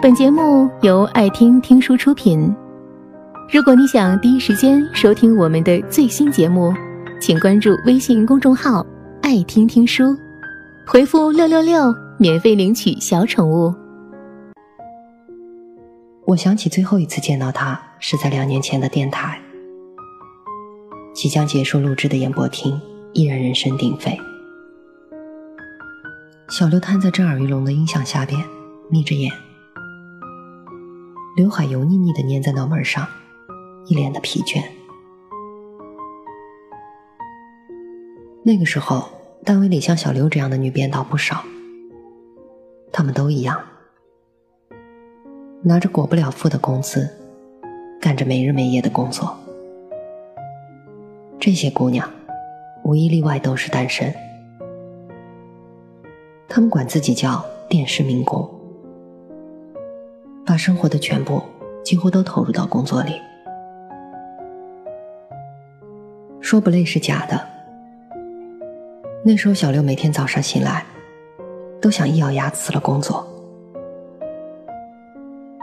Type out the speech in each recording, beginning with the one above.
本节目由爱听听书出品。如果你想第一时间收听我们的最新节目，请关注微信公众号“爱听听书”，回复“六六六”免费领取小宠物。我想起最后一次见到他是在两年前的电台，即将结束录制的演播厅依然人声鼎沸。小刘瘫在震耳欲聋的音响下边，眯着眼，刘海油腻腻的粘在脑门上，一脸的疲倦。那个时候，单位里像小刘这样的女编导不少，她们都一样，拿着裹不了腹的工资，干着没日没夜的工作。这些姑娘，无一例外都是单身。他们管自己叫电视民工，把生活的全部几乎都投入到工作里。说不累是假的。那时候小刘每天早上醒来，都想一咬牙辞了工作。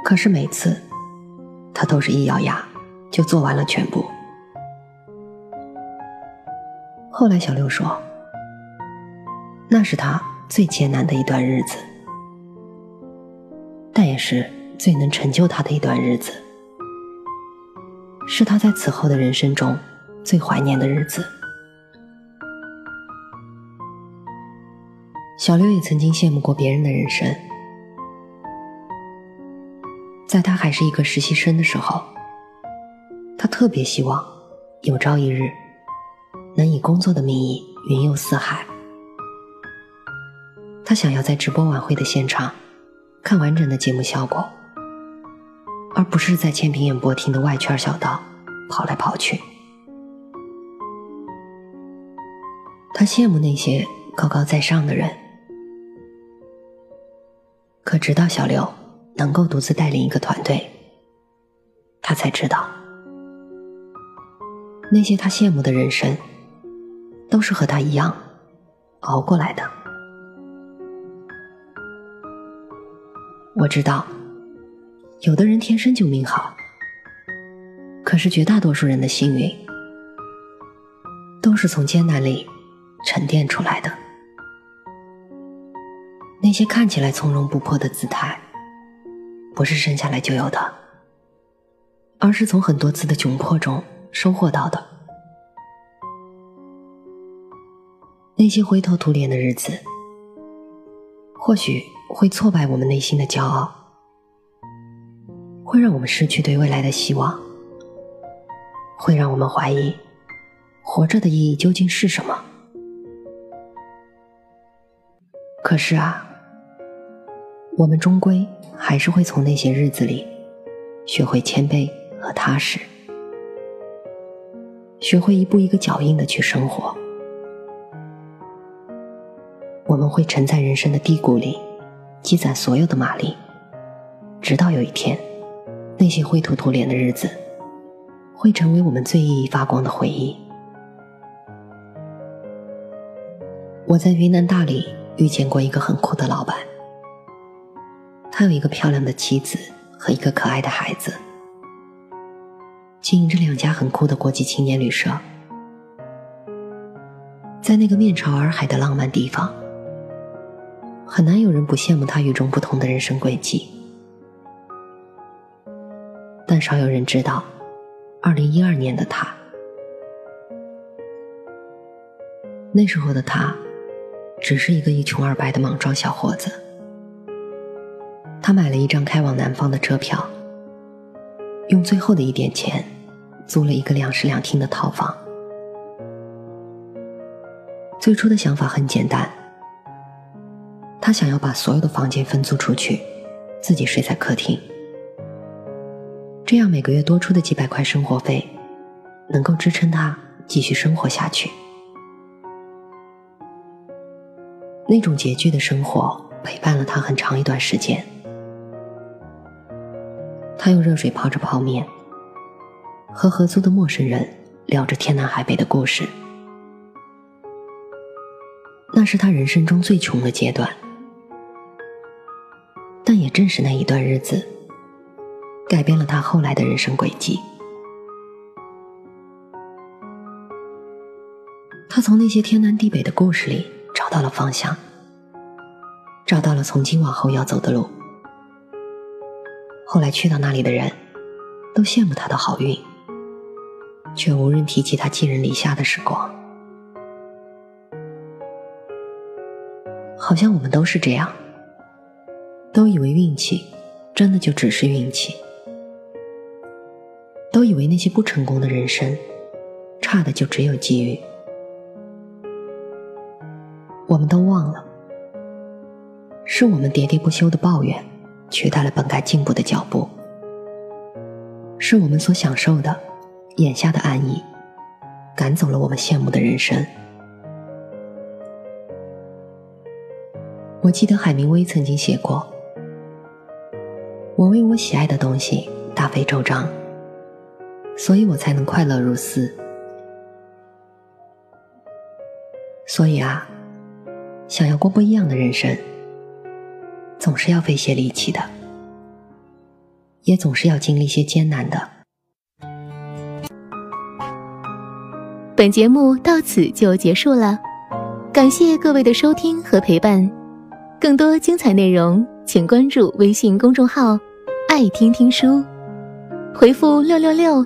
可是每次，他都是一咬牙就做完了全部。后来小刘说，那是他。最艰难的一段日子，但也是最能成就他的一段日子，是他在此后的人生中最怀念的日子。小刘也曾经羡慕过别人的人生，在他还是一个实习生的时候，他特别希望有朝一日能以工作的名义云游四海。他想要在直播晚会的现场看完整的节目效果，而不是在千平演播厅的外圈小道跑来跑去。他羡慕那些高高在上的人，可直到小刘能够独自带领一个团队，他才知道，那些他羡慕的人生，都是和他一样熬过来的。我知道，有的人天生就命好，可是绝大多数人的幸运，都是从艰难里沉淀出来的。那些看起来从容不迫的姿态，不是生下来就有的，而是从很多次的窘迫中收获到的。那些灰头土脸的日子，或许。会挫败我们内心的骄傲，会让我们失去对未来的希望，会让我们怀疑活着的意义究竟是什么。可是啊，我们终归还是会从那些日子里学会谦卑和踏实，学会一步一个脚印的去生活。我们会沉在人生的低谷里。积攒所有的马力，直到有一天，那些灰头土脸的日子，会成为我们最熠熠发光的回忆。我在云南大理遇见过一个很酷的老板，他有一个漂亮的妻子和一个可爱的孩子，经营着两家很酷的国际青年旅社，在那个面朝洱海的浪漫地方。很难有人不羡慕他与众不同的人生轨迹，但少有人知道，二零一二年的他，那时候的他，只是一个一穷二白的莽撞小伙子。他买了一张开往南方的车票，用最后的一点钱，租了一个两室两厅的套房。最初的想法很简单。他想要把所有的房间分租出去，自己睡在客厅，这样每个月多出的几百块生活费，能够支撑他继续生活下去。那种拮据的生活陪伴了他很长一段时间。他用热水泡着泡面，和合租的陌生人聊着天南海北的故事。那是他人生中最穷的阶段。但也正是那一段日子，改变了他后来的人生轨迹。他从那些天南地北的故事里找到了方向，找到了从今往后要走的路。后来去到那里的人，都羡慕他的好运，却无人提起他寄人篱下的时光。好像我们都是这样，都以为运气真的就只是运气，都以为那些不成功的人生，差的就只有机遇。我们都忘了，是我们喋喋不休的抱怨，取代了本该进步的脚步；是我们所享受的眼下的安逸，赶走了我们羡慕的人生。我记得海明威曾经写过：“我为我喜爱的东西大费周章，所以我才能快乐如斯。”所以啊。想要过不一样的人生，总是要费些力气的，也总是要经历些艰难的。本节目到此就结束了，感谢各位的收听和陪伴。更多精彩内容，请关注微信公众号“爱听听书”，回复“六六六”